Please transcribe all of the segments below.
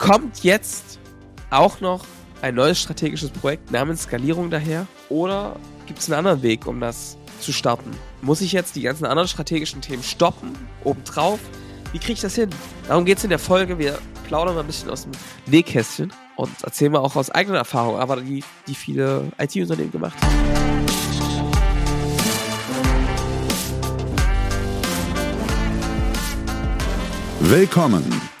Kommt jetzt auch noch ein neues strategisches Projekt namens Skalierung daher? Oder gibt es einen anderen Weg, um das zu starten? Muss ich jetzt die ganzen anderen strategischen Themen stoppen, obendrauf? Wie kriege ich das hin? Darum geht es in der Folge. Wir plaudern mal ein bisschen aus dem Nähkästchen und erzählen mal auch aus eigener Erfahrung, aber die, die viele IT-Unternehmen gemacht haben. Willkommen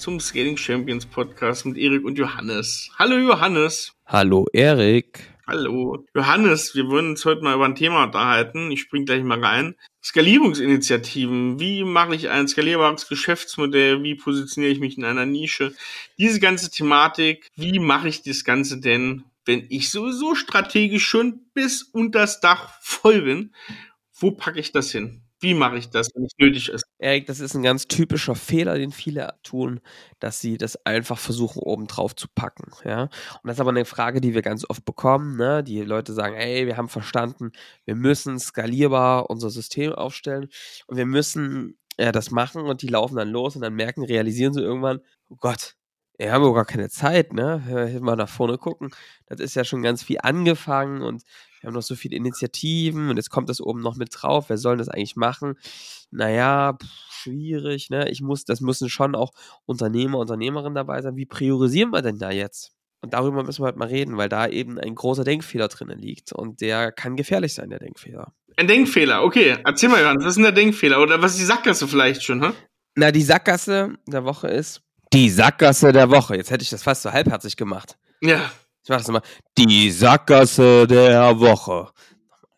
zum Scaling Champions Podcast mit Erik und Johannes. Hallo Johannes. Hallo Erik. Hallo. Johannes, wir wollen uns heute mal über ein Thema unterhalten. Ich spring gleich mal rein. Skalierungsinitiativen. Wie mache ich ein skalierbares Geschäftsmodell? Wie positioniere ich mich in einer Nische? Diese ganze Thematik. Wie mache ich das Ganze denn, wenn ich sowieso strategisch schon bis unter das Dach voll bin? Wo packe ich das hin? Wie mache ich das, wenn es nötig ist? Erik, das ist ein ganz typischer Fehler, den viele tun, dass sie das einfach versuchen, oben drauf zu packen. Ja? Und das ist aber eine Frage, die wir ganz oft bekommen. Ne? Die Leute sagen, ey, wir haben verstanden, wir müssen skalierbar unser System aufstellen und wir müssen ja, das machen und die laufen dann los und dann merken, realisieren sie irgendwann, oh Gott, wir haben gar keine Zeit, ne? Mal nach vorne gucken. Das ist ja schon ganz viel angefangen und wir haben noch so viele Initiativen und jetzt kommt das oben noch mit drauf. Wer soll das eigentlich machen? Naja, pff, schwierig, ne? Ich muss, das müssen schon auch Unternehmer, Unternehmerinnen dabei sein. Wie priorisieren wir denn da jetzt? Und darüber müssen wir halt mal reden, weil da eben ein großer Denkfehler drinnen liegt und der kann gefährlich sein, der Denkfehler. Ein Denkfehler, okay. Erzähl mal, Johannes, was ist denn der Denkfehler? Oder was ist die Sackgasse vielleicht schon, hä? Na, die Sackgasse der Woche ist die Sackgasse der Woche. Jetzt hätte ich das fast so halbherzig gemacht. Ja. Ich mach das immer. Die Sackgasse der Woche.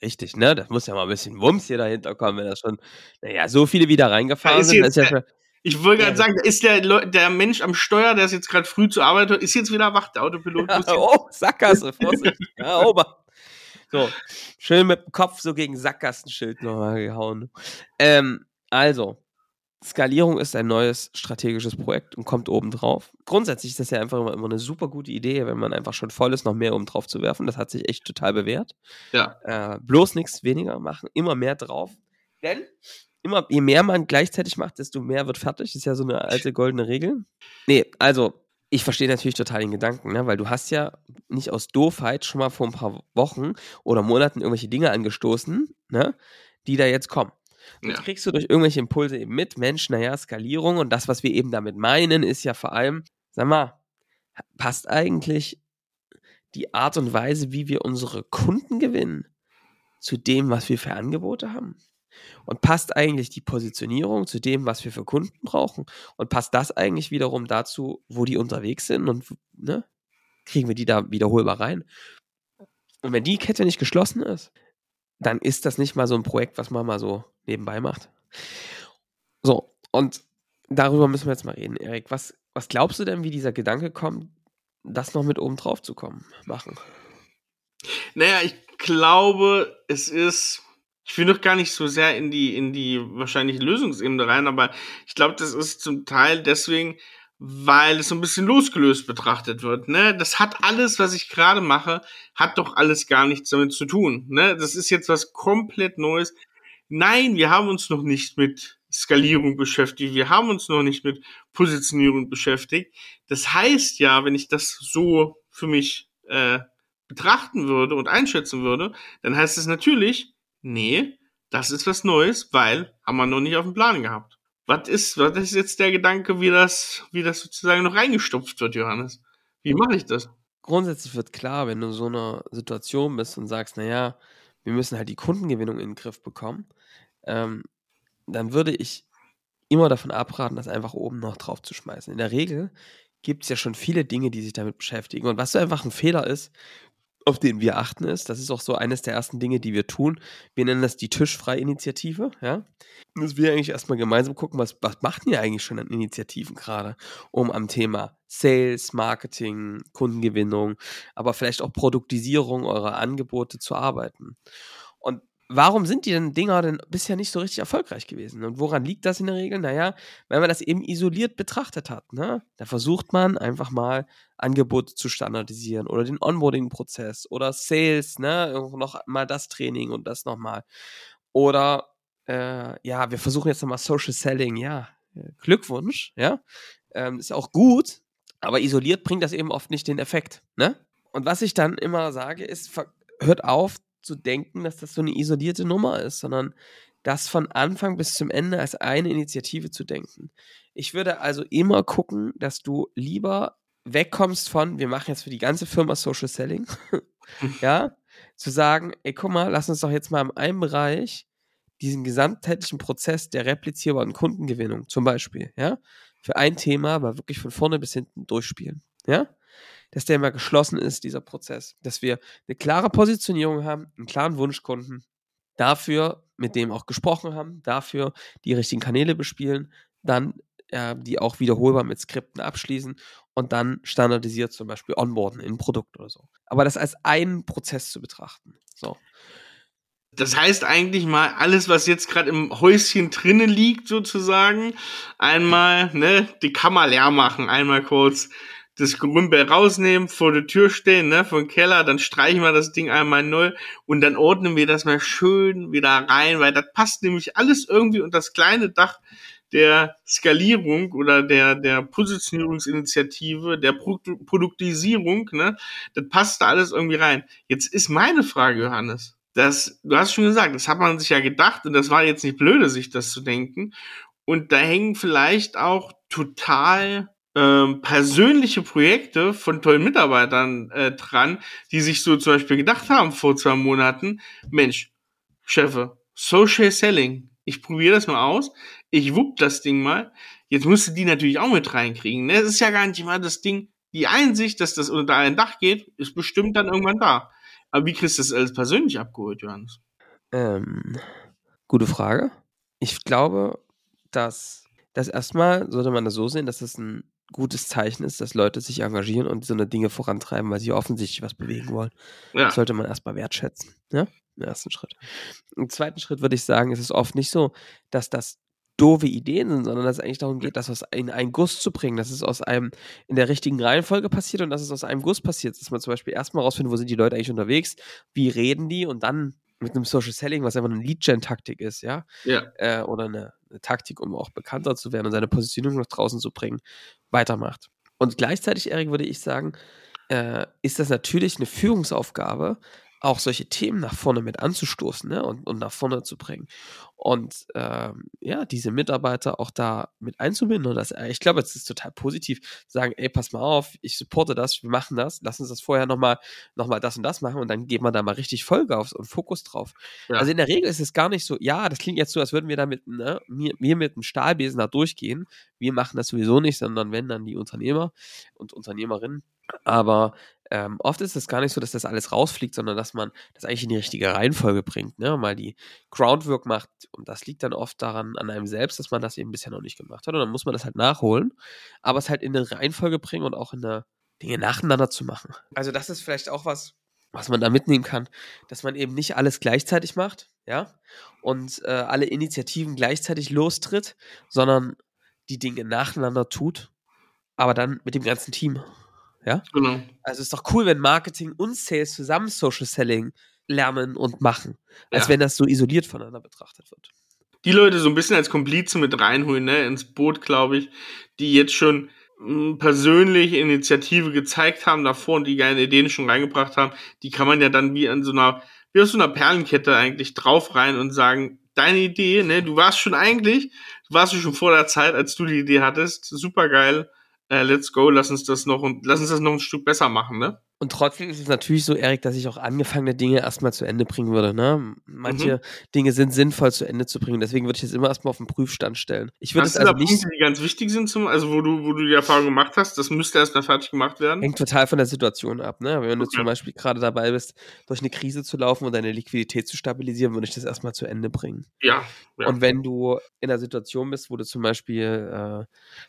Richtig, ne? Das muss ja mal ein bisschen Wumms hier dahinter kommen, wenn das schon, naja, so viele wieder reingefahren ist sind. jetzt, ja schon, ich wollte gerade sagen, ist der, der Mensch am Steuer, der ist jetzt gerade früh zur Arbeit, ist jetzt wieder wach, der Autopilot. jetzt- oh, Sackgasse, Vorsicht. Ja, Ober. So, schön mit dem Kopf so gegen Sackgassenschild nochmal gehauen. Ähm, also, Skalierung ist ein neues strategisches Projekt und kommt oben drauf. Grundsätzlich ist das ja einfach immer, immer eine super gute Idee, wenn man einfach schon voll ist, noch mehr oben drauf zu werfen. Das hat sich echt total bewährt. Ja. Äh, bloß nichts weniger machen, immer mehr drauf. Denn immer, je mehr man gleichzeitig macht, desto mehr wird fertig. Das ist ja so eine alte goldene Regel. Nee, also ich verstehe natürlich total den Gedanken, ne? weil du hast ja nicht aus Doofheit schon mal vor ein paar Wochen oder Monaten irgendwelche Dinge angestoßen, ne? die da jetzt kommen. Und Ja. Das kriegst du durch irgendwelche Impulse eben mit. Mensch, naja, Skalierung und das, was wir eben damit meinen, ist ja vor allem, sag mal, passt eigentlich die Art und Weise, wie wir unsere Kunden gewinnen, zu dem, was wir für Angebote haben? Und passt eigentlich die Positionierung zu dem, was wir für Kunden brauchen? Und passt das eigentlich wiederum dazu, wo die unterwegs sind? Und ne, kriegen wir die da wiederholbar rein? Und wenn die Kette nicht geschlossen ist, dann ist das nicht mal so ein Projekt, was man mal so nebenbei macht. So, und darüber müssen wir jetzt mal reden, Erik. Was, was glaubst du denn, wie dieser Gedanke kommt, das noch mit oben drauf zu kommen, machen? Naja, ich glaube, es ist. Ich will noch gar nicht so sehr in die, in die wahrscheinlich Lösungsebene rein, aber ich glaube, das ist zum Teil deswegen, weil es so ein bisschen losgelöst betrachtet wird. Ne? Das hat alles, was ich gerade mache, hat doch alles gar nichts damit zu tun. Ne? Das ist jetzt was komplett Neues. Nein, wir haben uns noch nicht mit Skalierung beschäftigt. Wir haben uns noch nicht mit Positionierung beschäftigt. Das heißt ja, wenn ich das so für mich äh, betrachten würde und einschätzen würde, dann heißt es natürlich, nee, das ist was Neues, weil haben wir noch nicht auf dem Plan gehabt. Was ist, was ist jetzt der Gedanke, wie das, wie das sozusagen noch reingestopft wird, Johannes? Wie mache ich das? Grundsätzlich wird klar, wenn du in so einer Situation bist und sagst, naja, wir müssen halt die Kundengewinnung in den Griff bekommen, ähm, dann würde ich immer davon abraten, das einfach oben noch drauf zu schmeißen. In der Regel gibt es ja schon viele Dinge, die sich damit beschäftigen. Und was so einfach ein Fehler ist, auf den wir achten, ist, das ist auch so eines der ersten Dinge, die wir tun. Wir nennen das die Tischfrei-Initiative, ja. Dass wir eigentlich erstmal gemeinsam gucken, was, was macht ihr eigentlich schon an Initiativen gerade, um am Thema Sales, Marketing, Kundengewinnung, aber vielleicht auch Produktisierung eurer Angebote zu arbeiten. Und warum sind die denn Dinger denn bisher nicht so richtig erfolgreich gewesen? Und woran liegt das in der Regel? Naja, wenn man das eben isoliert betrachtet hat, ne? Da versucht man einfach mal Angebote zu standardisieren oder den Onboarding-Prozess oder Sales, ne? Noch mal das Training und das nochmal. Oder äh, ja, wir versuchen jetzt nochmal Social Selling, ja. Glückwunsch, ja. Ähm, ist auch gut, aber isoliert bringt das eben oft nicht den Effekt, ne? Und was ich dann immer sage, ist, hört auf, zu denken, dass das so eine isolierte Nummer ist, sondern das von Anfang bis zum Ende als eine Initiative zu denken. Ich würde also immer gucken, dass du lieber wegkommst von, wir machen jetzt für die ganze Firma Social Selling, ja, zu sagen, ey, guck mal, lass uns doch jetzt mal in einem Bereich diesen gesamtheitlichen Prozess der replizierbaren Kundengewinnung zum Beispiel, ja, für ein Thema aber wirklich von vorne bis hinten durchspielen, ja dass der immer geschlossen ist, dieser Prozess. Dass wir eine klare Positionierung haben, einen klaren Wunschkunden, dafür mit dem auch gesprochen haben, dafür die richtigen Kanäle bespielen, dann äh, die auch wiederholbar mit Skripten abschließen und dann standardisiert zum Beispiel onboarden in ein Produkt oder so. Aber das als einen Prozess zu betrachten. So. Das heißt eigentlich mal alles, was jetzt gerade im Häuschen drinnen liegt, sozusagen, einmal ne, die Kammer leer machen, einmal kurz das Gerümpel rausnehmen, vor der Tür stehen, ne, vom Keller, dann streichen wir das Ding einmal neu und dann ordnen wir das mal schön wieder rein, weil das passt nämlich alles irgendwie unter das kleine Dach der Skalierung oder der, der Positionierungsinitiative, der Pro Produktisierung, ne, das passt da alles irgendwie rein. Jetzt ist meine Frage, Johannes, das, du hast schon gesagt, das hat man sich ja gedacht und das war jetzt nicht blöde, sich das zu denken. Und da hängen vielleicht auch total ähm, persönliche Projekte von tollen Mitarbeitern äh, dran, die sich so zum Beispiel gedacht haben vor zwei Monaten, Mensch, Chefe, Social Selling, ich probiere das mal aus, ich wupp das Ding mal, jetzt musst du die natürlich auch mit reinkriegen. Ne? Es ist ja gar nicht mal das Ding, die Einsicht, dass das unter ein Dach geht, ist bestimmt dann irgendwann da. Aber wie kriegst du das alles persönlich abgeholt, Johannes? Ähm, gute Frage. Ich glaube, dass das erstmal sollte man das so sehen, dass das ein gutes Zeichen ist, dass Leute sich engagieren und so eine Dinge vorantreiben, weil sie offensichtlich was bewegen wollen. Ja. Das sollte man erstmal wertschätzen. Ja? Im ersten Schritt. Im zweiten Schritt würde ich sagen, ist es oft nicht so, dass das doofe Ideen sind, sondern dass es eigentlich darum geht, das aus in einen Guss zu bringen, dass es aus einem in der richtigen Reihenfolge passiert und dass es aus einem Guss passiert, dass man zum Beispiel erstmal rausfindet, wo sind die Leute eigentlich unterwegs, wie reden die und dann mit einem Social Selling, was einfach eine Lead-Gen-Taktik ist, ja, ja. Äh, oder eine, eine, Taktik, um auch bekannter zu werden und seine Positionierung nach draußen zu bringen, weitermacht. Und gleichzeitig, Erik, würde ich sagen, äh, ist das natürlich eine Führungsaufgabe, auch solche Themen nach vorne mit anzustoßen ne? und, und nach vorne zu bringen. Und ähm, ja, diese Mitarbeiter auch da mit einzubinden. Und das, ich glaube, es ist total positiv, zu sagen, ey, pass mal auf, ich supporte das, wir machen das, lass uns das vorher nochmal noch mal das und das machen und dann geht man da mal richtig Vollgas und Fokus drauf. Ja. Also in der Regel ist es gar nicht so, ja, das klingt jetzt so, als würden wir da mit, ne, wir, wir mit einem Stahlbesen da durchgehen. Wir machen das sowieso nicht, sondern wenn dann die Unternehmer und Unternehmerinnen. Aber ähm, oft ist es gar nicht so, dass das alles rausfliegt, sondern dass man das eigentlich in die richtige Reihenfolge bringt, ne? Mal die Groundwork macht und das liegt dann oft daran an einem selbst, dass man das eben bisher noch nicht gemacht hat und dann muss man das halt nachholen, aber es halt in eine Reihenfolge bringen und auch in eine Dinge nacheinander zu machen. Also das ist vielleicht auch was, was man da mitnehmen kann, dass man eben nicht alles gleichzeitig macht, ja, und äh, alle Initiativen gleichzeitig lostritt, sondern die Dinge nacheinander tut, aber dann mit dem ganzen Team. Ja? Genau. Also ist doch cool, wenn Marketing und Sales zusammen Social Selling lernen und machen, als Ja. wenn das so isoliert voneinander betrachtet wird. die Leute so ein bisschen als Komplize mit reinholen, ne, ins Boot, glaube ich, die jetzt schon mh, persönliche Initiative gezeigt haben davor und die geile Ideen schon reingebracht haben, die kann man ja dann wie an so einer, wie aus so einer Perlenkette eigentlich drauf rein und sagen, deine Idee, ne, du warst schon eigentlich, du warst schon vor der Zeit, als du die Idee hattest, super geil, äh, let's go, lass uns das noch und lass uns das noch ein Stück besser machen, ne? Und trotzdem ist es natürlich so, Erik, dass ich auch angefangene Dinge erstmal zu Ende bringen würde. Ne? Manche mhm. Dinge sind sinnvoll zu Ende zu bringen. Deswegen würde ich es immer erstmal auf den Prüfstand stellen. Ich würde es also nicht. Punkte, die ganz wichtig sind, zum, also wo du, wo du die Erfahrung gemacht hast, das müsste erstmal fertig gemacht werden. Hängt total von der Situation ab. Ne? Wenn du okay. zum Beispiel gerade dabei bist, durch eine Krise zu laufen und deine Liquidität zu stabilisieren, würde ich das erstmal zu Ende bringen. Ja. ja. Und wenn du in einer Situation bist, wo du zum Beispiel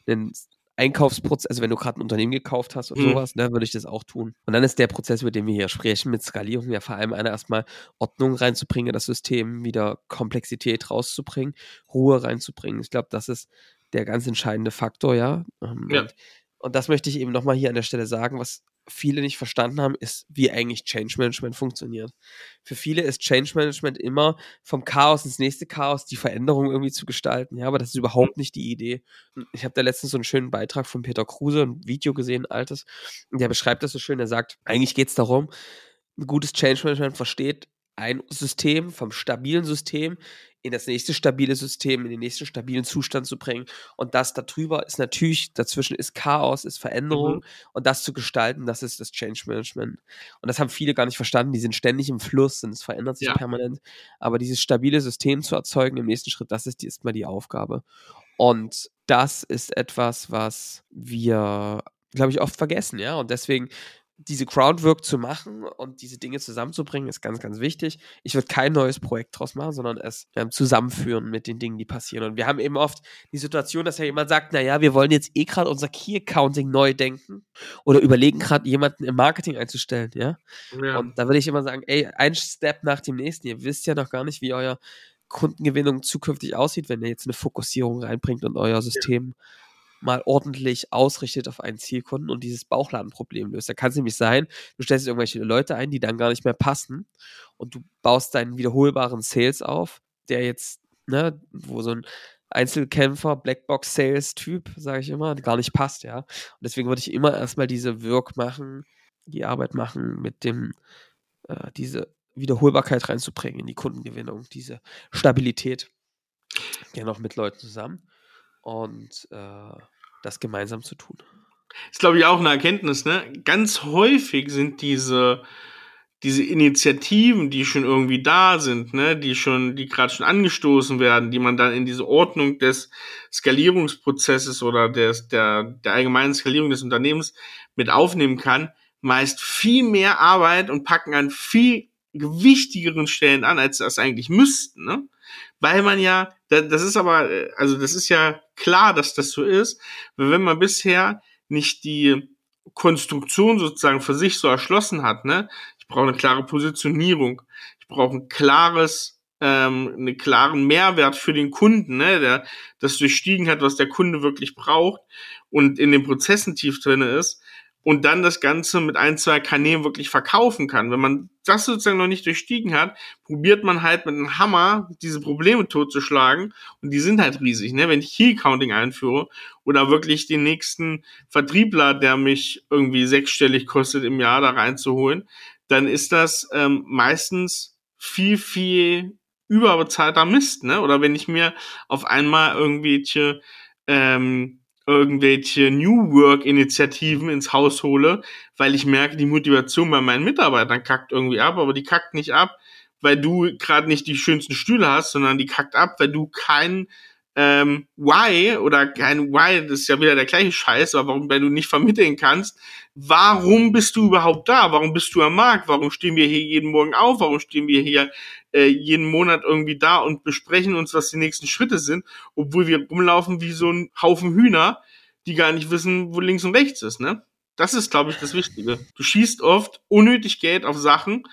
äh, einen Einkaufsprozess, also wenn du gerade ein Unternehmen gekauft hast oder mhm. sowas, ne, würde ich das auch tun. Und dann ist der Prozess, über den wir hier sprechen, mit Skalierung ja vor allem einer erstmal Ordnung reinzubringen, das System wieder Komplexität rauszubringen, Ruhe reinzubringen. Ich glaube, das ist der ganz entscheidende Faktor, ja. Ähm, ja. Und, und das möchte ich eben nochmal hier an der Stelle sagen, was viele nicht verstanden haben, ist, wie eigentlich Change Management funktioniert. Für viele ist Change Management immer vom Chaos ins nächste Chaos die Veränderung irgendwie zu gestalten. Ja, aber das ist überhaupt nicht die Idee. Ich habe da letztens so einen schönen Beitrag von Peter Kruse, ein Video gesehen, ein altes, und der beschreibt das so schön. Er sagt, eigentlich geht es darum, ein gutes Change Management versteht ein System vom stabilen System in das nächste stabile System, in den nächsten stabilen Zustand zu bringen. Und das darüber ist natürlich, dazwischen ist Chaos, ist Veränderung. Mhm. Und das zu gestalten, das ist das Change Management. Und das haben viele gar nicht verstanden. Die sind ständig im Fluss und es verändert sich ja. permanent. Aber dieses stabile System zu erzeugen im nächsten Schritt, das ist erstmal die Aufgabe. Und das ist etwas, was wir, glaube ich, oft vergessen, ja. Und deswegen diese Groundwork zu machen und diese Dinge zusammenzubringen, ist ganz, ganz wichtig. Ich würde kein neues Projekt draus machen, sondern es ähm, zusammenführen mit den Dingen, die passieren. Und wir haben eben oft die Situation, dass ja jemand sagt, naja, wir wollen jetzt eh gerade unser Key Accounting neu denken oder überlegen gerade jemanden im Marketing einzustellen, ja? ja. Und da würde ich immer sagen, ey, ein Step nach dem nächsten. Ihr wisst ja noch gar nicht, wie euer Kundengewinnung zukünftig aussieht, wenn ihr jetzt eine Fokussierung reinbringt und euer System ja mal ordentlich ausrichtet auf einen Zielkunden und dieses Bauchladenproblem löst. Da kann es nämlich sein, du stellst irgendwelche Leute ein, die dann gar nicht mehr passen und du baust deinen wiederholbaren Sales auf, der jetzt, ne, wo so ein Einzelkämpfer, Blackbox-Sales-Typ, sage ich immer, gar nicht passt, ja. Und deswegen würde ich immer erstmal diese Work machen, die Arbeit machen, mit dem, äh, diese Wiederholbarkeit reinzubringen in die Kundengewinnung, diese Stabilität. Ja, noch mit Leuten zusammen und äh, das gemeinsam zu tun. Ist, glaube ich, auch eine Erkenntnis, ne? Ganz häufig sind diese, diese Initiativen, die schon irgendwie da sind, ne, die schon, die gerade schon angestoßen werden, die man dann in diese Ordnung des Skalierungsprozesses oder des, der, der allgemeinen Skalierung des Unternehmens mit aufnehmen kann, meist viel mehr Arbeit und packen an viel gewichtigeren Stellen an, als das eigentlich müssten, ne? Weil man ja, das ist aber, äh, also das ist ja klar, dass das so ist, wenn man bisher nicht die Konstruktion sozusagen für sich so erschlossen hat, ne? Ich brauche eine klare Positionierung, ich brauche ein klares, ähm, einen klaren Mehrwert für den Kunden, ne? Der das durchstiegen hat, was der Kunde wirklich braucht und in den Prozessen tief drinne ist, und dann das Ganze mit ein, zwei Kanälen wirklich verkaufen kann. Wenn man das sozusagen noch nicht durchstiegen hat, probiert man halt mit einem Hammer diese Probleme totzuschlagen und die sind halt riesig. Ne? Wenn ich Key Counting einführe oder wirklich den nächsten Vertriebler, der mich irgendwie sechsstellig kostet im Jahr da reinzuholen, dann ist das ähm, meistens viel, viel überbezahlter Mist. Ne? Oder wenn ich mir auf einmal irgendwelche ähm, irgendwelche New Work-Initiativen ins Haus hole, weil ich merke, die Motivation bei meinen Mitarbeitern kackt irgendwie ab, aber die kackt nicht ab, weil du gerade nicht die schönsten Stühle hast, sondern die kackt ab, weil du kein ähm, Why oder kein Why, das ist ja wieder der gleiche Scheiß, aber warum, weil du nicht vermitteln kannst, warum bist du überhaupt da? Warum bist du am Markt? Warum stehen wir hier jeden Morgen auf? Warum stehen wir hier äh, jeden Monat irgendwie da und besprechen uns, was die nächsten Schritte sind, obwohl wir rumlaufen wie so ein Haufen Hühner, die gar nicht wissen, wo links und rechts ist, ne? Das ist, glaube ich, das Wichtige. Du schießt oft unnötig Geld auf Sachen,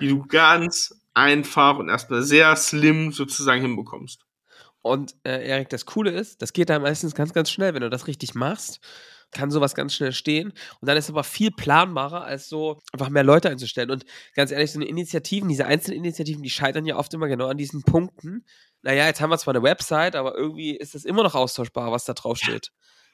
die du ganz einfach und erstmal sehr slim sozusagen hinbekommst. Und äh, Erik, das Coole ist, das geht da meistens ganz, ganz schnell, wenn du das richtig machst kann sowas ganz schnell stehen. Und dann ist es aber viel planbarer, als so einfach mehr Leute einzustellen. Und ganz ehrlich, so eine Initiativen, diese einzelnen Initiativen, die scheitern ja oft immer genau an diesen Punkten. Naja, jetzt haben wir zwar eine Website, aber irgendwie ist das immer noch austauschbar, was da drauf steht.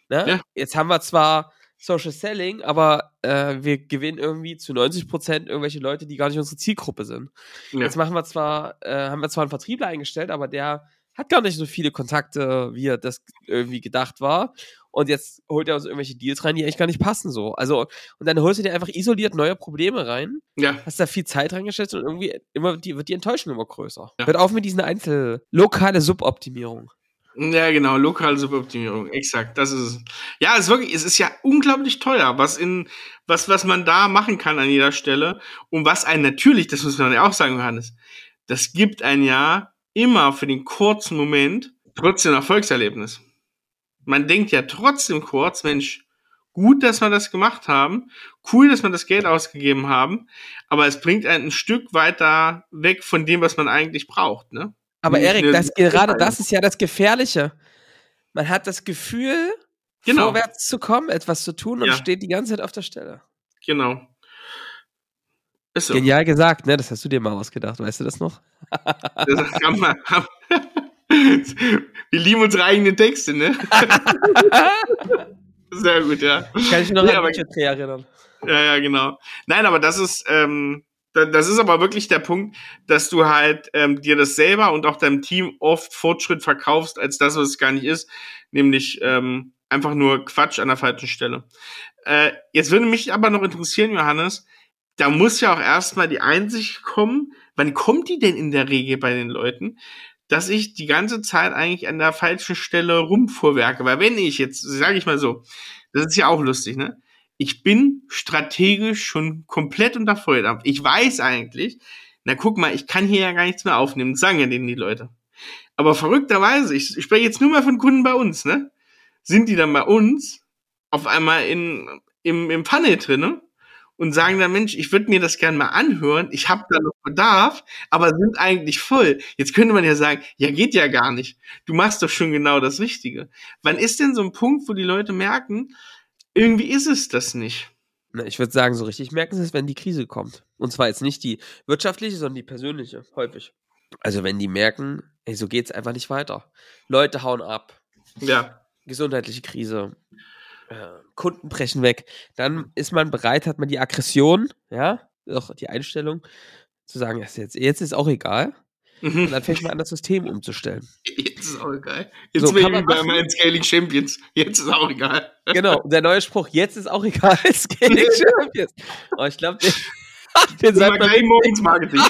Ne? Ja. Jetzt haben wir zwar Social Selling, aber äh, wir gewinnen irgendwie zu 90 Prozent irgendwelche Leute, die gar nicht unsere Zielgruppe sind. Ja. Jetzt machen wir zwar, äh, haben wir zwar einen Vertriebler eingestellt, aber der hat gar nicht so viele Kontakte, wie er das irgendwie gedacht war. Und jetzt holt er uns irgendwelche Deals rein, die eigentlich gar nicht passen so. Also, und dann holst du dir einfach isoliert neue Probleme rein. Ja. Hast da viel Zeit reingeschätzt und irgendwie immer die, wird die Enttäuschung immer größer. Ja. Hört auf mit diesen Einzel lokale Suboptimierung. Ja, genau, lokale Suboptimierung, exakt, das ist es. Ja, es ist wirklich, es ist ja unglaublich teuer, was in, was, was man da machen kann an jeder Stelle und was einen natürlich, das muss man ja auch sagen, Johannes, das gibt ein ja immer für den kurzen Moment trotzdem ein Erfolgserlebnis. Man denkt ja trotzdem kurz, Mensch, gut, dass wir das gemacht haben, cool, dass wir das Geld ausgegeben haben, aber es bringt einen ein Stück weiter weg von dem, was man eigentlich braucht, ne? Aber Nicht Erik, das, gerade das ist ja das Gefährliche. Man hat das Gefühl, Genau. vorwärts zu kommen, etwas zu tun und Ja. steht die ganze Zeit auf der Stelle. Genau. Ist so. Genial gesagt, ne? Das hast du dir mal ausgedacht, weißt du das noch? Das haben wir, haben, wir lieben unsere eigenen Texte, ne? Sehr gut, ja. Kann ich mich noch Nee, an Budgetdreh erinnern. Ja, ja, genau. Nein, aber das ist, ähm, da- das ist aber wirklich der Punkt, dass du halt ähm, dir das selber und auch deinem Team oft Fortschritt verkaufst, als das, was es gar nicht ist, nämlich ähm, einfach nur Quatsch an der falschen Stelle. Äh, jetzt würde mich aber noch interessieren, Johannes, da muss ja auch erstmal die Einsicht kommen, wann kommt die denn in der Regel bei den Leuten, dass ich die ganze Zeit eigentlich an der falschen Stelle rumfuhrwerke. Weil wenn ich jetzt, sage ich mal so, das ist ja auch lustig, ne? Ich bin strategisch schon komplett unter Volldampf. Ich weiß eigentlich, na guck mal, ich kann hier ja gar nichts mehr aufnehmen. Sagen ja denen die Leute. Aber verrückterweise, ich, ich spreche jetzt nur mal von Kunden bei uns, ne? Sind die dann bei uns auf einmal in, im, im Funnel drinne und sagen dann, Mensch, ich würde mir das gerne mal anhören, ich habe da noch Bedarf, aber sind eigentlich voll. Jetzt könnte man ja sagen, ja, geht ja gar nicht. Du machst doch schon genau das Richtige. Wann ist denn so ein Punkt, wo die Leute merken, irgendwie ist es das nicht? Na, ich würde sagen, so richtig merken sie es, wenn die Krise kommt. Und zwar jetzt nicht die wirtschaftliche, sondern die persönliche, häufig. Also wenn die merken, ey, so geht's einfach nicht weiter. Leute hauen ab, Ja. gesundheitliche Krise, Kunden brechen weg, dann ist man bereit, hat man die Aggression, ja, auch die Einstellung, zu sagen, jetzt, jetzt, ist auch egal. Und Mhm. dann fängt man an, das System umzustellen. Jetzt ist auch egal. Jetzt So, bin ich bei meinen Scaling Champions. Jetzt ist auch egal. Genau, und der neue Spruch, jetzt ist auch egal, Scaling Champions. Oh, ich glaube, den, sagt man, gleich morgens Marketing.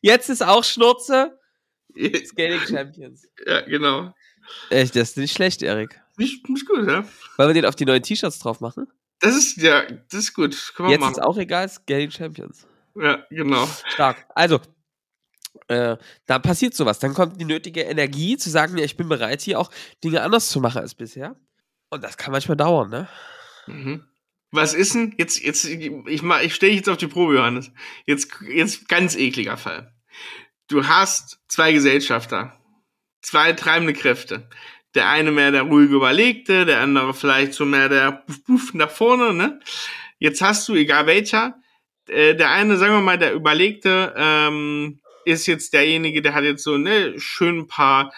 jetzt ist auch Schnurze, Scaling Champions. ja, genau. Echt, das ist nicht schlecht, Erik. Nicht, nicht gut, ja? Wollen wir den auf die neuen T-Shirts drauf machen? Das ist, ja, das ist gut. Können wir Jetzt machen. ist auch egal, Scaling Champions. Ja, genau. Stark. Also, äh, da passiert sowas. Dann kommt die nötige Energie zu sagen, ja, ich bin bereit, hier auch Dinge anders zu machen als bisher. Und das kann manchmal dauern, ne? Mhm. Was ist denn, jetzt, jetzt, ich, mach- ich stehe jetzt auf die Probe, Johannes. Jetzt, jetzt ganz ekliger Fall. Du hast zwei Gesellschafter. Zwei treibende Kräfte. Der eine mehr der ruhige Überlegte, der andere vielleicht so mehr der Puff, nach vorne, ne? Jetzt hast du, egal welcher, äh, der eine, sagen wir mal, der Überlegte, ähm, ist jetzt derjenige, der hat jetzt so, ne, schön ein paar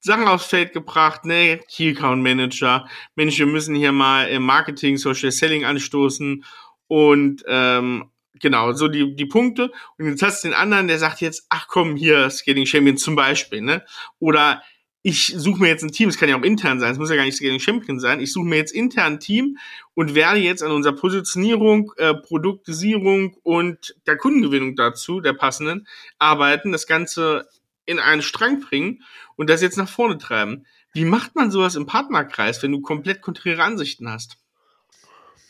Sachen aufs Feld gebracht, ne, Key Account Manager, Mensch, wir müssen hier mal im Marketing, Social Selling anstoßen und ähm, genau, so die, die Punkte. Und jetzt hast du den anderen, der sagt jetzt, ach komm, hier, Scaling Champion zum Beispiel, ne? Oder ich suche mir jetzt ein Team, es kann ja auch intern sein, es muss ja gar nicht Scaling Champion sein, ich suche mir jetzt intern ein Team und werde jetzt an unserer Positionierung, äh, Produktisierung und der Kundengewinnung dazu, der passenden, arbeiten, das Ganze in einen Strang bringen und das jetzt nach vorne treiben. Wie macht man sowas im Partnerkreis, wenn du komplett konträre Ansichten hast?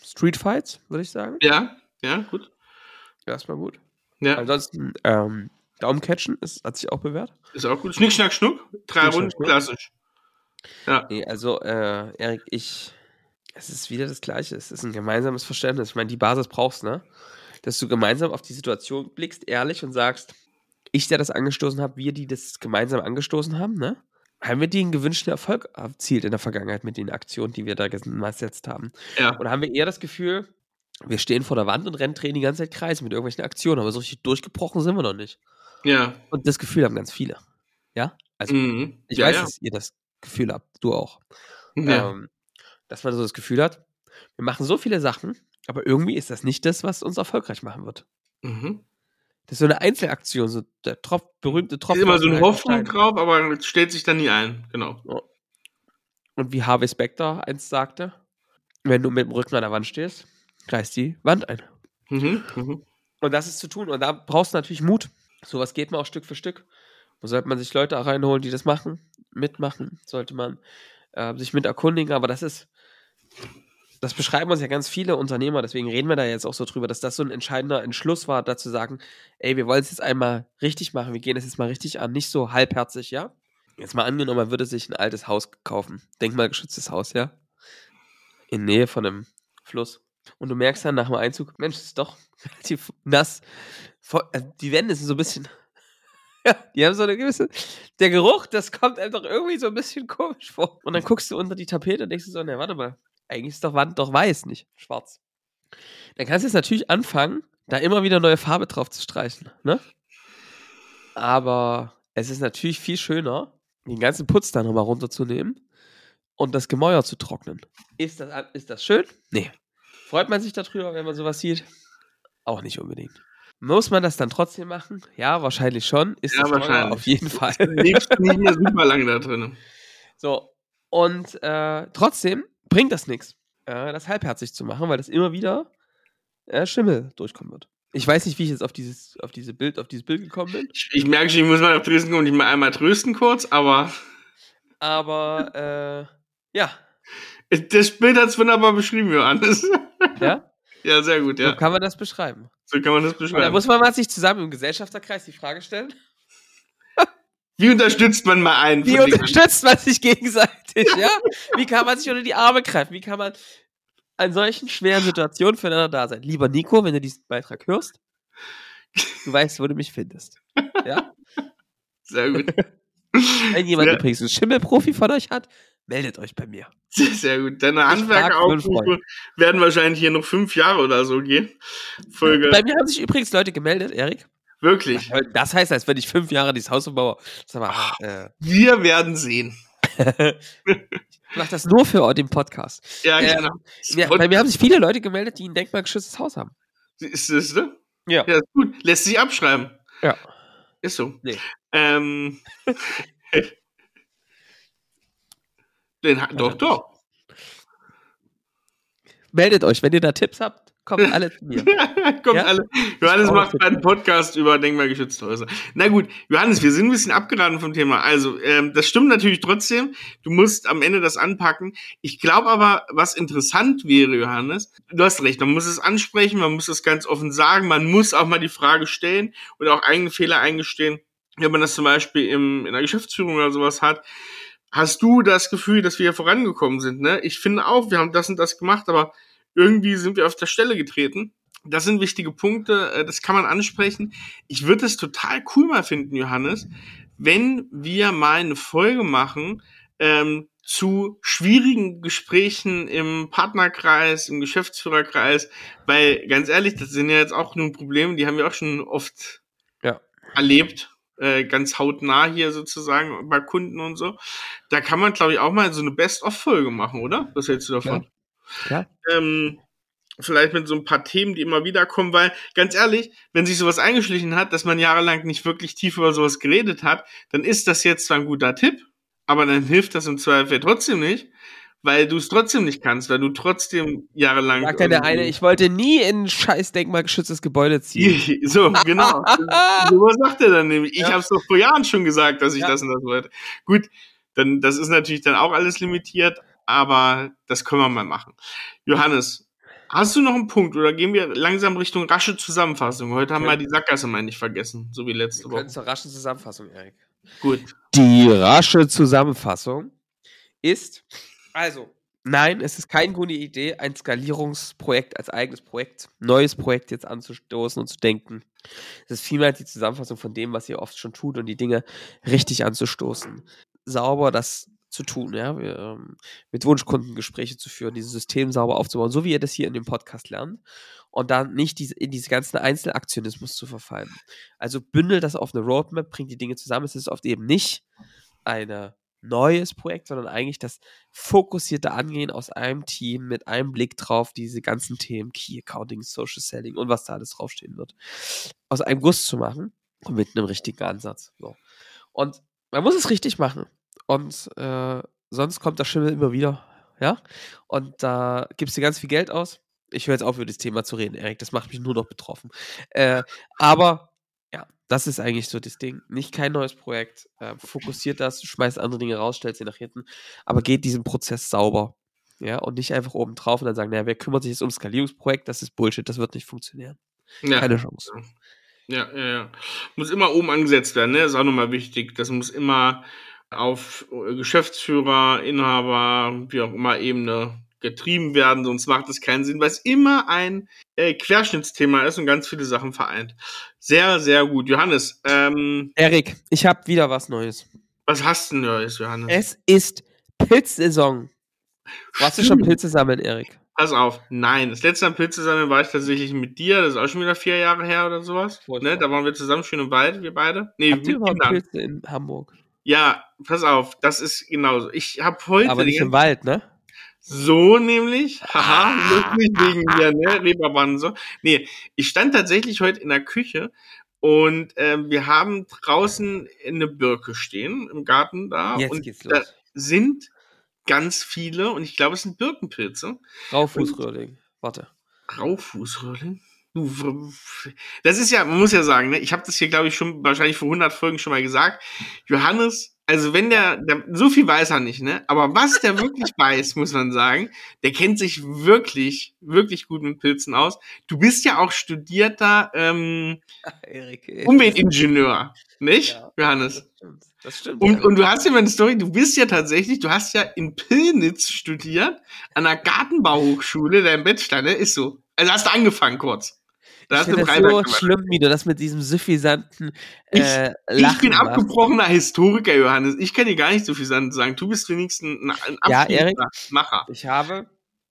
Street Fights, würde ich sagen. Ja, ja, gut. Erstmal gut. Ja, Ansonsten, ähm, Daumencatchen ist, hat sich auch bewährt. ist auch gut. Schnick, schnack, schnuck. Drei Schnick, Runden, schnack, klassisch. Ja, Nee, also, äh, Erik, ich. Es ist wieder das Gleiche. Es ist ein gemeinsames Verständnis. Ich meine, die Basis brauchst, ne? Dass du gemeinsam auf die Situation blickst, ehrlich und sagst, ich, der das angestoßen habe, wir, die das gemeinsam angestoßen haben, ne? Haben wir den gewünschten Erfolg erzielt in der Vergangenheit mit den Aktionen, die wir da gesetzt haben? ja, Oder haben wir eher das Gefühl, wir stehen vor der Wand und rennen drehen die ganze Zeit Kreis mit irgendwelchen Aktionen, aber so richtig durchgebrochen sind wir noch nicht. ja. Und das Gefühl haben ganz viele. Ja? Also, Mhm. ich ja, weiß, ja. dass ihr das Gefühl habt. Du auch. ja. Ähm, dass man so das Gefühl hat, wir machen so viele Sachen, aber irgendwie ist das nicht das, was uns erfolgreich machen wird. Mhm. Das ist so eine Einzelaktion, so der Tropf, berühmte Ist Tropfen. immer auf so eine Hoffnung drauf, aber es stellt sich dann nie ein. Genau. Und wie Harvey Specter einst sagte, wenn du mit dem Rücken an der Wand stehst, reißt die Wand ein. Mhm. Mhm. Und das ist zu tun. Und da brauchst du natürlich Mut. Sowas geht man auch Stück für Stück. Da sollte man sich Leute reinholen, die das machen, mitmachen. Sollte man äh, sich mit erkundigen. Aber das ist, das beschreiben uns ja ganz viele Unternehmer. Deswegen reden wir da jetzt auch so drüber, dass das so ein entscheidender Entschluss war, dazu zu sagen, ey, wir wollen es jetzt einmal richtig machen. Wir gehen es jetzt mal richtig an. Nicht so halbherzig, ja? Jetzt mal angenommen, man würde sich ein altes Haus kaufen. Denkmalgeschütztes Haus, ja? In Nähe von einem Fluss. Und du merkst dann nach dem Einzug, Mensch, ist doch relativ nass. Also die Wände sind so ein bisschen. Ja, die haben so eine gewisse. Der Geruch, das kommt einem doch irgendwie so ein bisschen komisch vor. Und dann guckst du unter die Tapete und denkst du so, ne, warte mal. Eigentlich ist doch Wand doch weiß, nicht schwarz. Dann kannst du jetzt natürlich anfangen, da immer wieder neue Farbe drauf zu streichen, ne? Aber es ist natürlich viel schöner, den ganzen Putz da nochmal runterzunehmen und das Gemäuer zu trocknen. Ist das, ist das schön? Nee. Freut man sich darüber, wenn man sowas sieht? Auch nicht unbedingt. Muss man das dann trotzdem machen? Ja, wahrscheinlich schon. Ist Ja, wahrscheinlich. Auf jeden Fall. Lebst nicht mehr super lange da drin. So. Und äh, trotzdem bringt das nichts, äh, das halbherzig zu machen, weil das immer wieder äh, Schimmel durchkommen wird. Ich weiß nicht, wie ich jetzt auf dieses, auf diese Bild, auf dieses Bild gekommen bin, Ich, ich merke schon, ich muss mal nach Dresden kommen und dich mal einmal trösten kurz, aber aber äh, ja, das Bild hat es wunderbar beschrieben, Johannes. Ja, Ja, sehr gut, so ja. kann man das beschreiben. So kann man das Und da beschreiben. muss man mal sich zusammen im Gesellschafterkreis die Frage stellen, Wie unterstützt man mal einen? wie unterstützt man sich gegenseitig, ja? Wie kann man sich unter die Arme greifen? Wie kann man an solchen schweren Situationen füreinander da sein? Lieber Nico, wenn du diesen Beitrag hörst, du weißt, wo du mich findest. Ja? Sehr gut. Wenn jemand Ja. übrigens einen Schimmelprofi von euch hat, meldet euch bei mir. Sehr, sehr gut. Deine Handwerkeraufrufe werden wahrscheinlich hier noch fünf Jahre oder so gehen. Folge. Bei mir haben sich übrigens Leute gemeldet, Erik. Wirklich. Das heißt, als wenn ich fünf Jahre dieses Haus baue. Sag mal, äh, Wir werden sehen. ich mach das nur für den Podcast. Ja, Ähm, genau. Ja, bei mir haben sich viele Leute gemeldet, die ein denkmalgeschütztes Haus haben. Ist das, ne? Ja. Ja, ist gut. Lässt sich abschreiben. Ja. Ist so. Nee. Ähm. Den, doch, doch. Meldet euch, wenn ihr da Tipps habt, kommt alle zu mir. Kommt Ja? alle. Johannes macht einen Podcast über denkmalgeschützte Häuser. Na gut, Johannes, wir sind ein bisschen abgeraten vom Thema. Also, ähm, das stimmt natürlich trotzdem. Du musst am Ende das anpacken. Ich glaube aber, was interessant wäre, Johannes, du hast recht, man muss es ansprechen, man muss es ganz offen sagen, man muss auch mal die Frage stellen und auch eigene Fehler eingestehen. Wenn man das zum Beispiel im, in der Geschäftsführung oder sowas hat, hast du das Gefühl, dass wir hier vorangekommen sind. Ne? Ich finde auch, wir haben das und das gemacht, aber irgendwie sind wir auf der Stelle getreten. Das sind wichtige Punkte, äh, das kann man ansprechen. Ich würde es total cool mal finden, Johannes, wenn wir mal eine Folge machen ähm, zu schwierigen Gesprächen im Partnerkreis, im Geschäftsführerkreis, weil ganz ehrlich, das sind ja jetzt auch nur Probleme, die haben wir auch schon oft Ja. erlebt, äh, ganz hautnah hier sozusagen bei Kunden und so. Da kann man, glaube ich, auch mal so eine Best-of-Folge machen, oder? Was hältst du davon? Ja. Ähm, vielleicht mit so ein paar Themen, die immer wieder kommen, weil ganz ehrlich, wenn sich sowas eingeschlichen hat, dass man jahrelang nicht wirklich tief über sowas geredet hat, dann ist das jetzt zwar ein guter Tipp, aber dann hilft das im Zweifel trotzdem nicht, weil du es trotzdem nicht kannst, weil du trotzdem jahrelang Sagt ja der eine, ich wollte nie in ein scheiß denkmalgeschütztes Gebäude ziehen. so, genau. so was sagt er dann nämlich. Ich Ja. habe es doch vor Jahren schon gesagt, dass ich Ja. das und das wollte. Gut, dann das ist natürlich dann auch alles limitiert, aber das können wir mal machen. Johannes, hast du noch einen Punkt oder gehen wir langsam Richtung rasche Zusammenfassung? Heute haben wir die Sackgasse mal nicht vergessen, so wie letzte Wir können Woche. zur raschen Zusammenfassung, Erik. Gut. Die rasche Zusammenfassung ist, also, nein, es ist keine gute Idee, ein Skalierungsprojekt als eigenes Projekt, neues Projekt jetzt anzustoßen und zu denken. Es ist vielmehr die Zusammenfassung von dem, was ihr oft schon tut und die Dinge richtig anzustoßen. Sauber das zu tun, ja, wir, ähm, mit Wunschkunden Gespräche zu führen, dieses System sauber aufzubauen, so wie ihr das hier in dem Podcast lernt und dann nicht diese, in diese ganzen Einzelaktionismus zu verfallen. Also bündelt das auf eine Roadmap, bringt die Dinge zusammen. Es ist oft eben nicht eine neues Projekt, sondern eigentlich das fokussierte Angehen aus einem Team mit einem Blick drauf, diese ganzen Themen, Key Accounting, Social Selling und was da alles draufstehen wird, aus einem Guss zu machen und mit einem richtigen Ansatz. So. Und man muss es richtig machen. Und äh, sonst kommt das Schimmel immer wieder. Ja. Und da gibst du ganz viel Geld aus. Ich höre jetzt auf, über das Thema zu reden, Erik. Das macht mich nur noch betroffen. Äh, aber ja, das ist eigentlich so das Ding. Nicht kein neues Projekt. Äh, fokussiert das, schmeißt andere Dinge raus, stellt sie nach hinten. Aber geht diesen Prozess sauber. Ja, und nicht einfach oben drauf und dann sagen, naja, wer kümmert sich jetzt um Skalierungsprojekt? Das ist Bullshit, das wird nicht funktionieren. Ja. Keine Chance. Ja, ja, ja. Muss immer oben angesetzt werden, ne? Ist auch nochmal wichtig. Das muss immer auf äh, Geschäftsführer, Inhaber, wie auch immer Ebene getrieben werden, sonst macht es keinen Sinn, weil es immer ein äh, Querschnittsthema ist und ganz viele Sachen vereint. Sehr, sehr gut. Johannes, ähm, Erik, ich habe wieder was Neues. was hast du Neues, Johannes? Es ist Pilzsaison. Warst du schon. Pilze sammeln, Erik? Pass auf, nein, das letzte Mal Pilze sammeln war ich tatsächlich mit dir, das ist auch schon wieder vier Jahre her oder sowas. Ne? Da waren wir zusammen schön im Wald, wir beide. Nee, Habt ihr mit überhaupt Kindern. Pilze in Hamburg? Ja, pass auf, das ist genauso. Ich habe heute Aber nicht im Wald, ne? so nämlich, haha, lustig wegen mir, ne, Reeperbahn und so. Nee, ich stand tatsächlich heute in der Küche und ähm, wir haben draußen eine Birke stehen im Garten da Jetzt und geht's da los. sind ganz viele und ich glaube, es sind Birkenpilze. Raufußröhrling. Warte. Raufußröhrling? Das ist ja, man muss ja sagen, ne, ich habe das hier, glaube ich, schon wahrscheinlich vor 100 Folgen schon mal gesagt. Johannes, also wenn der, der, so viel weiß er nicht, ne? Aber was der wirklich weiß, muss man sagen, der kennt sich wirklich, wirklich gut mit Pilzen aus. Du bist ja auch studierter ähm. Umweltingenieur, nicht, Ja. Johannes? Das stimmt. Das stimmt. Und, Erik. und du hast ja mal eine Story, du bist ja tatsächlich, du hast ja in Pillnitz studiert, an der Gartenbauhochschule, dein Bachelor, ne? Ist so. Also hast du angefangen kurz. Da ich hast du das Freiberg so gemacht. schlimm, wie du das mit diesem suffisanten äh, Ich Lachen bin abgebrochener Historiker, Johannes. Ich kann dir gar nicht so viel sagen. Du bist wenigstens ein, ein Ja, Erik. Macher. Ich habe.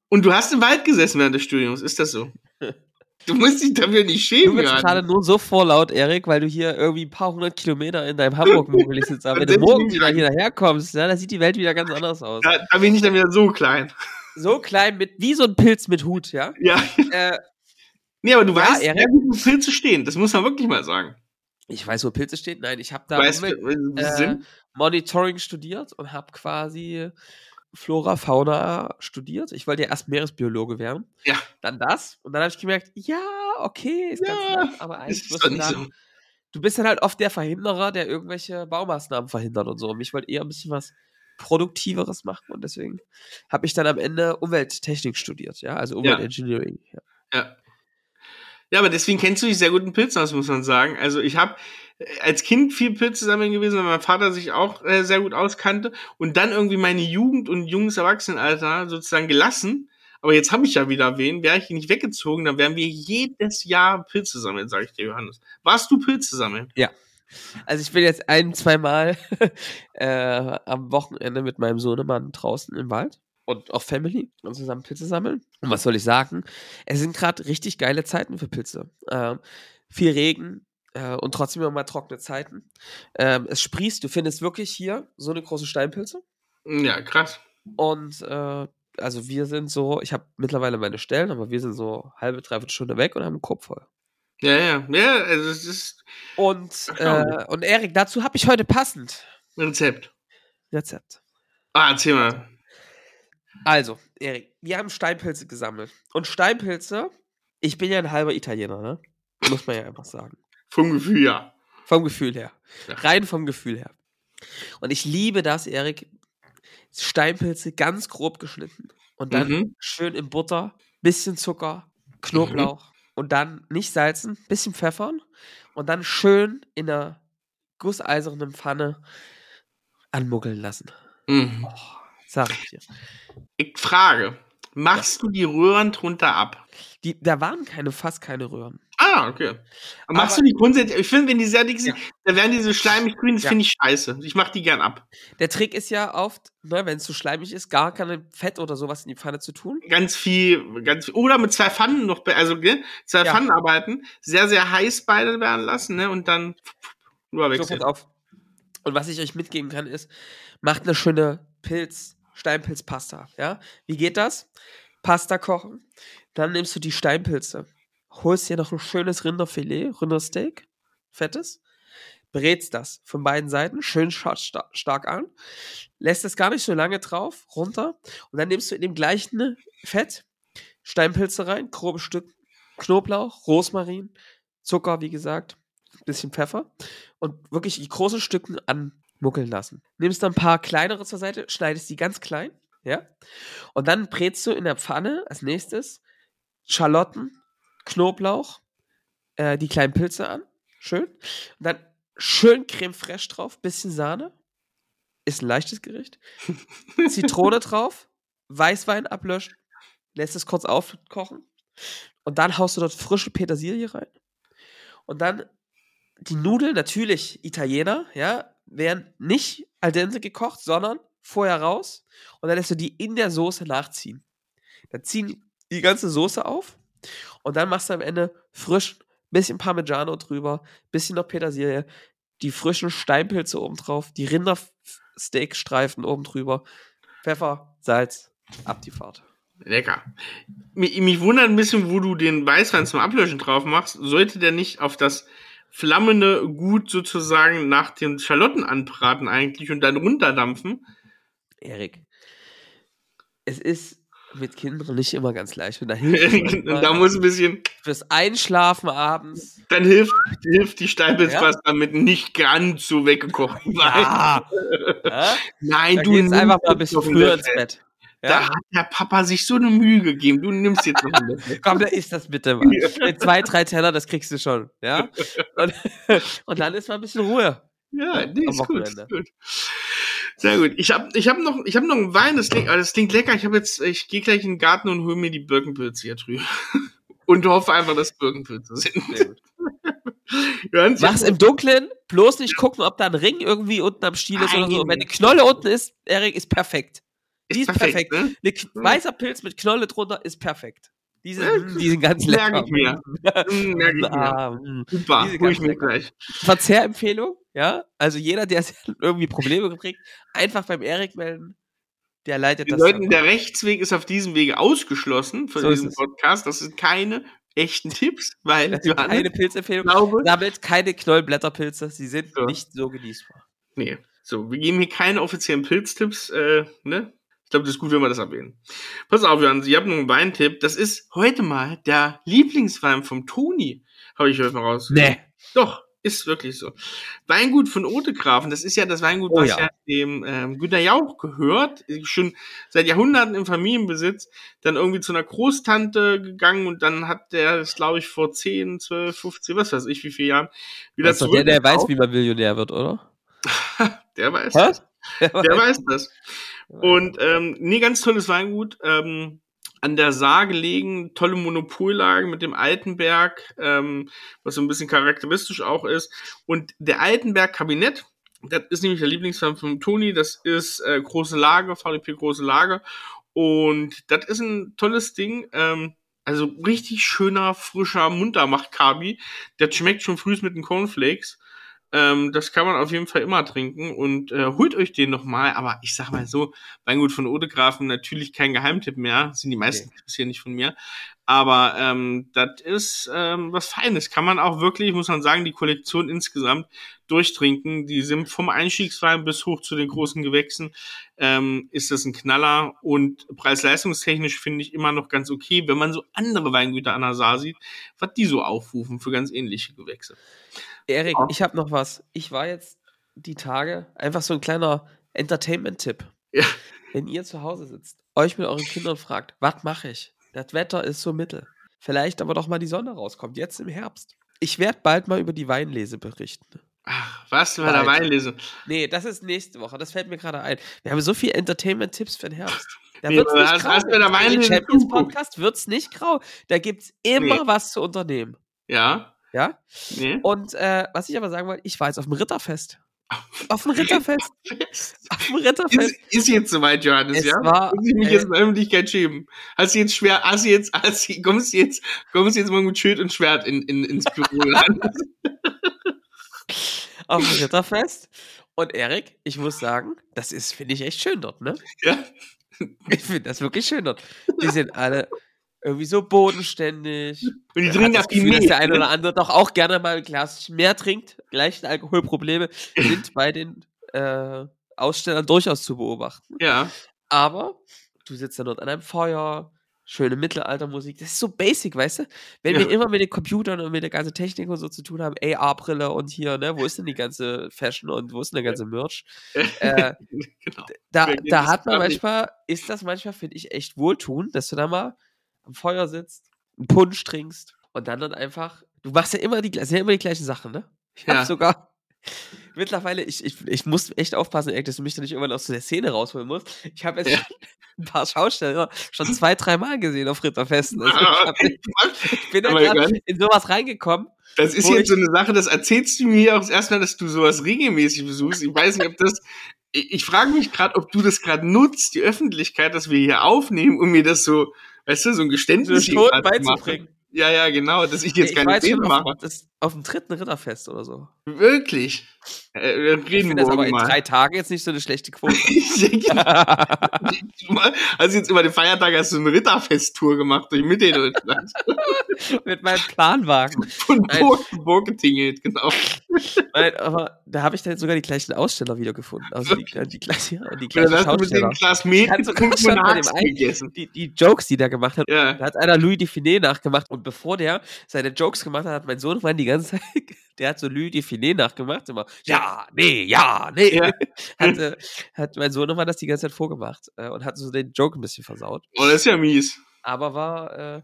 Und du hast im Wald gesessen während des Studiums, ist das so? Du musst dich dafür nicht Du schämen, bist Johannes. gerade nur so vorlaut, Erik, weil du hier irgendwie ein paar hundert Kilometer in deinem Hamburg-Mogel sitzt. Aber wenn du ich morgen wieder hier daherkommst, ja, dann sieht die Welt wieder ganz anders aus. Da, da bin ich dann wieder so klein. So klein mit, wie so ein Pilz mit Hut, ja. Ja. Äh, Nee, aber du Ja, weißt, Erik. wo Pilze stehen. Das muss man wirklich mal sagen. ich weiß, wo Pilze steht. Nein, ich habe da weißt, sie äh? Monitoring studiert und habe quasi Flora, Fauna studiert. Ich wollte ja erst Meeresbiologe werden. Ja. Dann das. Und dann habe ich gemerkt, ja, okay, ist Ja, ganz nett, aber eigentlich Ist wirst du nicht dann, so. du bist dann halt oft der Verhinderer, der irgendwelche Baumaßnahmen verhindert und so. Und ich wollte eher ein bisschen was Produktiveres machen und deswegen habe ich dann am Ende Umwelttechnik studiert, ja, also Umweltengineering. Ja. Ja. Ja, aber deswegen kennst du dich sehr gut in Pilzen aus, muss man sagen. Also ich habe als Kind viel Pilze sammeln gewesen, weil mein Vater sich auch äh, sehr gut auskannte und dann irgendwie meine Jugend und junges Erwachsenenalter sozusagen gelassen. Aber jetzt habe ich ja wieder wen. Wäre ich nicht weggezogen, dann wären wir jedes Jahr Pilze sammeln, sage ich dir, Johannes. Warst du Pilze sammeln? Also ich bin jetzt ein, zweimal äh, am Wochenende mit meinem Sohnemann draußen im Wald und auch Family und zusammen Pilze sammeln. Und was soll ich sagen? Es sind gerade richtig geile Zeiten für Pilze. Ähm, viel Regen äh, und trotzdem immer mal trockene Zeiten. Ähm, es sprießt, du findest wirklich hier so eine große Steinpilze. Ja, krass. Und äh, also wir sind so, ich habe mittlerweile meine Stellen, aber wir sind so halbe, dreiviertel Stunde weg und haben einen Korb voll. Ja, ja, ja, also es ist Und, äh, und Erik, dazu habe ich heute passend Rezept. Rezept. Ah, erzähl mal. Also, Erik, wir haben Steinpilze gesammelt. Und Steinpilze, ich bin ja ein halber Italiener, ne? Muss man ja einfach sagen. Vom Gefühl, ja. Vom Gefühl her. Ja. Rein vom Gefühl her. Und ich liebe das, Erik. Steinpilze ganz grob geschnitten. Und dann Mhm. schön in Butter, bisschen Zucker, Knoblauch. Und dann nicht salzen, bisschen pfeffern. Und dann schön in einer gusseisernen Pfanne anmuggeln lassen. Mhm. Sag ich dir. Ich frage, machst du die Röhren drunter ab? Die, da waren keine, fast keine Röhren. Ah, okay. Aber machst du die grundsätzlich? Ich finde, wenn die sehr dick sind, da werden die so schleimig grün, das Ja. finde ich scheiße. Ich mach die gern ab. Der Trick ist ja oft, ne, wenn es zu schleimig ist, gar kein Fett oder sowas in die Pfanne zu tun. Ganz viel, ganz viel. Oder mit zwei Pfannen noch, also ne, zwei Ja. Pfannen arbeiten, sehr, sehr heiß beide werden lassen, ne? Und dann rüber So, auf. Und was ich euch mitgeben kann, ist, macht eine schöne Pilz, Steinpilzpasta. Ja? Wie geht das? Pasta kochen. Dann nimmst du die Steinpilze, holst dir noch ein schönes Rinderfilet, Rindersteak, fettes, brätst das von beiden Seiten schön stark an, lässt es gar nicht so lange drauf, runter und dann nimmst du in dem gleichen Fett Steinpilze rein, grobe Stück Knoblauch, Rosmarin, Zucker, wie gesagt, bisschen Pfeffer und wirklich die großen Stücken anmuckeln lassen. Nimmst dann ein paar kleinere zur Seite, schneidest die ganz klein, ja, und dann brätst du in der Pfanne als nächstes Schalotten, Knoblauch, äh, die kleinen Pilze an, schön, und dann schön Creme fraiche drauf, bisschen Sahne, ist ein leichtes Gericht, Zitrone drauf, Weißwein ablöschen, lässt es kurz aufkochen. Und dann haust du dort frische Petersilie rein. Und dann die Nudeln, natürlich Italiener, ja, werden nicht al dente gekocht, sondern vorher raus und dann lässt du die in der Soße nachziehen. Dann ziehen die ganze Soße auf und dann machst du am Ende frisch bisschen Parmigiano drüber, bisschen noch Petersilie, die frischen Steinpilze oben drauf, die Rindersteakstreifen oben drüber, Pfeffer, Salz, ab die Fahrt. Lecker. Mich, mich wundert ein bisschen, wo du den Weißwein zum Ablöschen drauf machst. Sollte der nicht auf das flammende Gut sozusagen nach den Schalotten anbraten eigentlich und dann runterdampfen? Erik, es ist mit Kindern nicht immer ganz leicht. Und da, hilft da muss ein bisschen. Fürs Einschlafen abends. Dann hilft, hilft die Steinpilzpasta ja? mit nicht ganz so weggekochten ja. ja? Nein, da du nimmst einfach mal ein bisschen früher ins Bett. Ja? Da hat der Papa sich so eine Mühe gegeben. Du nimmst jetzt noch ein. Komm, da ist das bitte mal. Mit zwei, drei Teller, das kriegst du schon. Ja? Und, und dann ist mal ein bisschen Ruhe. Ja, nee, ist gut, ist gut. Sehr gut. Ich habe ich hab noch, ich hab noch einen Wein, das klingt, das klingt lecker. Ich jetzt, ich gehe gleich in den Garten und hole mir die Birkenpilze hier drüben. Und hoffe einfach, dass Birkenpilze sind. Sehr gut. Mach's im Dunkeln, bloß nicht gucken, ob da ein Ring irgendwie unten am Stiel ist Nein. oder so. Und wenn die Knolle unten ist, Erik, ist perfekt. Die ist perfekt. perfekt. Ne? Ein weißer Pilz mit Knolle drunter ist perfekt. Die sind, die sind ganz lecker. Merke ich mir. Merke ich mir. Ah, Super, hol ich mir gleich. Verzehrempfehlung, ja? Also jeder, der irgendwie Probleme kriegt, einfach beim Erik melden. Der leitet Die das. Leuten, der Rechtsweg ist auf diesem Wege ausgeschlossen von so diesem Podcast. Das sind keine echten Tipps, weil das Johannes, keine Pilzempfehlung. Glaube, sammelt keine Knollblätterpilze. Sie sind so. nicht so genießbar. Nee. So, wir geben hier keine offiziellen Pilztipps, äh, ne? Ich glaube, das ist gut, wenn wir das erwähnen. Pass auf, Jan, ich habe noch einen Weintipp. Das ist heute mal der Lieblingswein vom Toni, habe ich heute mal raus. Nee. Doch, ist wirklich so. Weingut von Otegrafen, das ist ja das Weingut, oh, was ja, ja dem ähm, Günter Jauch gehört, schon seit Jahrhunderten im Familienbesitz, dann irgendwie zu einer Großtante gegangen und dann hat der das, glaube ich, vor 10, 12, 15, was weiß ich, wie viele Jahren wieder zurück. Der, der weiß, wie man Millionär wird, oder? der weiß Hä? Das. Der weiß das. Und ähm, nee, ganz tolles Weingut. Ähm, an der Saar gelegen, tolle Monopollage mit dem Altenberg, ähm, was so ein bisschen charakteristisch auch ist. Und der Altenberg-Kabinett, das ist nämlich der Lieblingsfilm von Toni, das ist äh, große Lage, VDP große Lage. Und das ist ein tolles Ding. Ähm, also richtig schöner, frischer Muntermacht-Kabi. Der schmeckt schon früh mit den Cornflakes. Ähm, das kann man auf jeden Fall immer trinken und äh, holt euch den nochmal. Aber ich sag mal so, Weingut von Odegrafen natürlich kein Geheimtipp mehr. Sind die meisten okay. hier nicht von mir. Aber ähm, das ist ähm, was Feines. Kann man auch wirklich, muss man sagen, die Kollektion insgesamt durchtrinken. Die sind vom Einstiegswein bis hoch zu den großen Gewächsen. Ähm, ist das ein Knaller und preis-leistungstechnisch finde ich immer noch ganz okay, wenn man so andere Weingüter an der Saar sieht, was die so aufrufen für ganz ähnliche Gewächse. Erik, ja. ich habe noch was. Ich war jetzt die Tage einfach so ein kleiner Entertainment-Tipp. Ja. Wenn ihr zu Hause sitzt, euch mit euren Kindern fragt, was mache ich? Das Wetter ist so mittel. Vielleicht aber doch mal die Sonne rauskommt, jetzt im Herbst. Ich werde bald mal über die Weinlese berichten. Ach, was bei der Weinlese? Nee, das ist nächste Woche. Das fällt mir gerade ein. Wir haben so viele Entertainment-Tipps für den Herbst. Da nee, wird's nicht hast, grau. Hast bei der Weinlese Champions Podcast wird's nicht grau. Da gibt's immer nee. was zu unternehmen. Ja. Ja? Nee. Und äh, was ich aber sagen wollte, ich war jetzt auf dem Ritterfest. Auf dem Ritterfest. auf dem Ritterfest. Ist, ist jetzt soweit, Johannes, es ja? War, Muss ich mich äh, jetzt in der Öffentlichkeit schämen? Hast du jetzt schwer, hast du jetzt, hast du, kommst du jetzt, kommst du jetzt mal mit Schild und Schwert in, in, ins Büro auf dem Ritterfest. Und Erik, ich muss sagen, das ist, finde ich, echt schön dort, ne? Ja. Ich finde das wirklich schön dort. Die sind alle irgendwie so bodenständig. Und die trinken das Gefühl, dass der eine Milch. oder Ne? andere doch auch gerne mal ein Glas mehr trinkt. Leichte Alkoholprobleme sind bei den äh, Ausstellern durchaus zu beobachten. Ja. Aber du sitzt dann dort an einem Feuer, schöne Mittelaltermusik. Das ist so basic, weißt du? Wenn Ja. wir immer mit den Computern und mit der ganzen Technik und so zu tun haben, AR-Brille und hier, ne, wo ist denn die ganze Fashion und wo ist denn der ganze Merch? Äh, genau. da, da hat man manchmal, ist das manchmal, finde ich, echt wohltun, dass du da mal am Feuer sitzt, einen Punsch trinkst und dann dann einfach, du machst ja immer die, ja immer die gleichen Sachen, ne? Ich Ja. hab sogar mittlerweile, ich, ich, ich muss echt aufpassen, dass du mich da nicht irgendwann aus der Szene rausholen musst. Ich habe jetzt Ja. ein paar Schausteller schon zwei, dreimal gesehen auf Ritterfesten. Also ich, hab, ich bin egal. in sowas reingekommen. Das ist jetzt so eine Sache, das erzählst du mir auch das erste Mal, dass du sowas regelmäßig besuchst. Ich weiß nicht, ob das. Ich, ich frage mich gerade, ob du das gerade nutzt, die Öffentlichkeit, dass wir hier aufnehmen, um mir das so, weißt du, so ein So Geständnis zu machen. beizubringen. Ja, ja, genau, dass ich jetzt ich keine Fehler mache. das, auf dem dritten Ritterfest oder so. Wirklich. Äh, wir Ich reden finde das aber in mal. drei Tagen jetzt nicht so eine schlechte Quote. Ich also jetzt über den Feiertag hast du eine Ritterfest-Tour gemacht durch Mitteldeutschland. Mit meinem Planwagen. Von. Burg zu Burg getingelt, genau. Nein, aber da habe ich dann sogar die gleichen Aussteller wiedergefunden. Also die, die, gleiche, die gleichen hast du mit dem Glas Ich einen- gegessen. Die, die Jokes, die der gemacht hat, Ja. da hat einer Louis Define nachgemacht und bevor der seine Jokes gemacht hat, hat mein Sohn die ganze Zeit, der hat so Louis Define nachgemacht, immer, ja, nee, ja, nee. Ja. Hat, äh, hat mein Sohn das die ganze Zeit vorgemacht äh, und hat so den Joke ein bisschen versaut. Oh, das ist ja mies. Aber war, äh,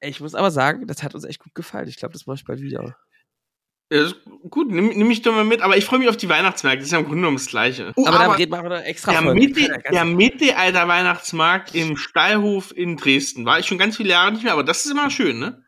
ich muss aber sagen, das hat uns echt gut gefallen. Ich glaube, das mache ich bald wieder. Ja, gut, nimm, nimm mich doch mal mit, aber ich freue mich auf die Weihnachtsmärkte, das ist ja im Grunde genommen das Gleiche. Oh, aber, dann reden wir noch extra der, Folge. Mitte, der Mittelalter-Weihnachtsmarkt im Steilhof in Dresden war ich schon ganz viele Jahre nicht mehr, aber das ist immer schön, ne?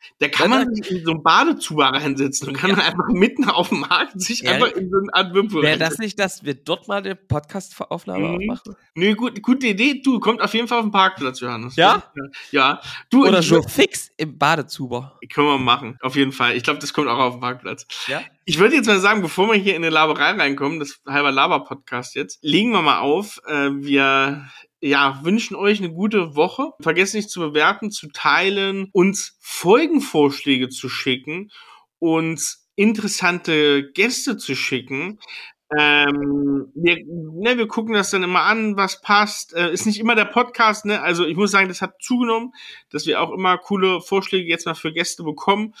Ja. Da kann Ja, man sich in so einen Badezuber reinsetzen und kann dann einfach mitten auf dem Markt sich Ja. einfach in so einen Art Wimpel Wäre das nicht, dass wir dort mal eine Podcast-Aufnahme Mhm. machen? Nö, gut, gute Idee. Du, kommt auf jeden Fall auf den Parkplatz, Johannes. Ja? Ja. Du, Oder so fix im Badezuber. Können wir machen, auf jeden Fall. Ich glaube, das kommt auch auf den Parkplatz. Ja? Ich würde jetzt mal sagen, bevor wir hier in eine Laberei reinkommen, das halber Laber-Podcast jetzt, legen wir mal auf. Äh, wir ja, wünschen euch eine gute Woche. Vergesst nicht zu bewerten, zu teilen, uns Folgenvorschläge zu schicken, uns interessante Gäste zu schicken. Ähm, wir, ne, wir gucken das dann immer an, was passt. Äh, ist nicht immer der Podcast, ne? Also ich muss sagen, das hat zugenommen, dass wir auch immer coole Vorschläge jetzt mal für Gäste bekommen.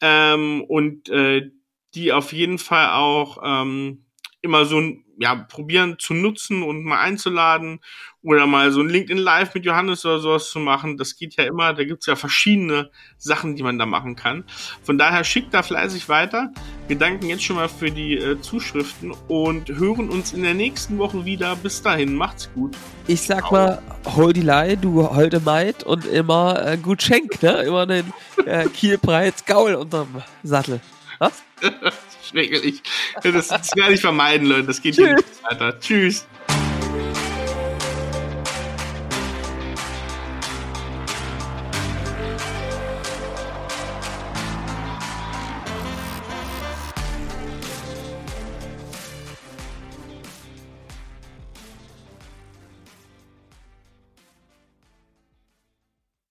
Ähm, und äh, die auf jeden Fall auch ähm, immer so ein, ja, probieren zu nutzen und mal einzuladen oder mal so ein LinkedIn Live mit Johannes oder sowas zu machen. Das geht ja immer, da gibt's ja verschiedene Sachen, die man da machen kann. Von daher schickt da fleißig weiter. Wir danken jetzt schon mal für die äh, Zuschriften und hören uns in der nächsten Woche wieder. Bis dahin, macht's gut. Ich sag mal, hol die Lei, du holde Maid und immer äh, gut schenk, ne? Immer den äh, Kielbreit Gaul unterm Sattel. Was? Schrecklich. Das, das werde ich vermeiden, Leute. Das geht hier nicht weiter. Tschüss.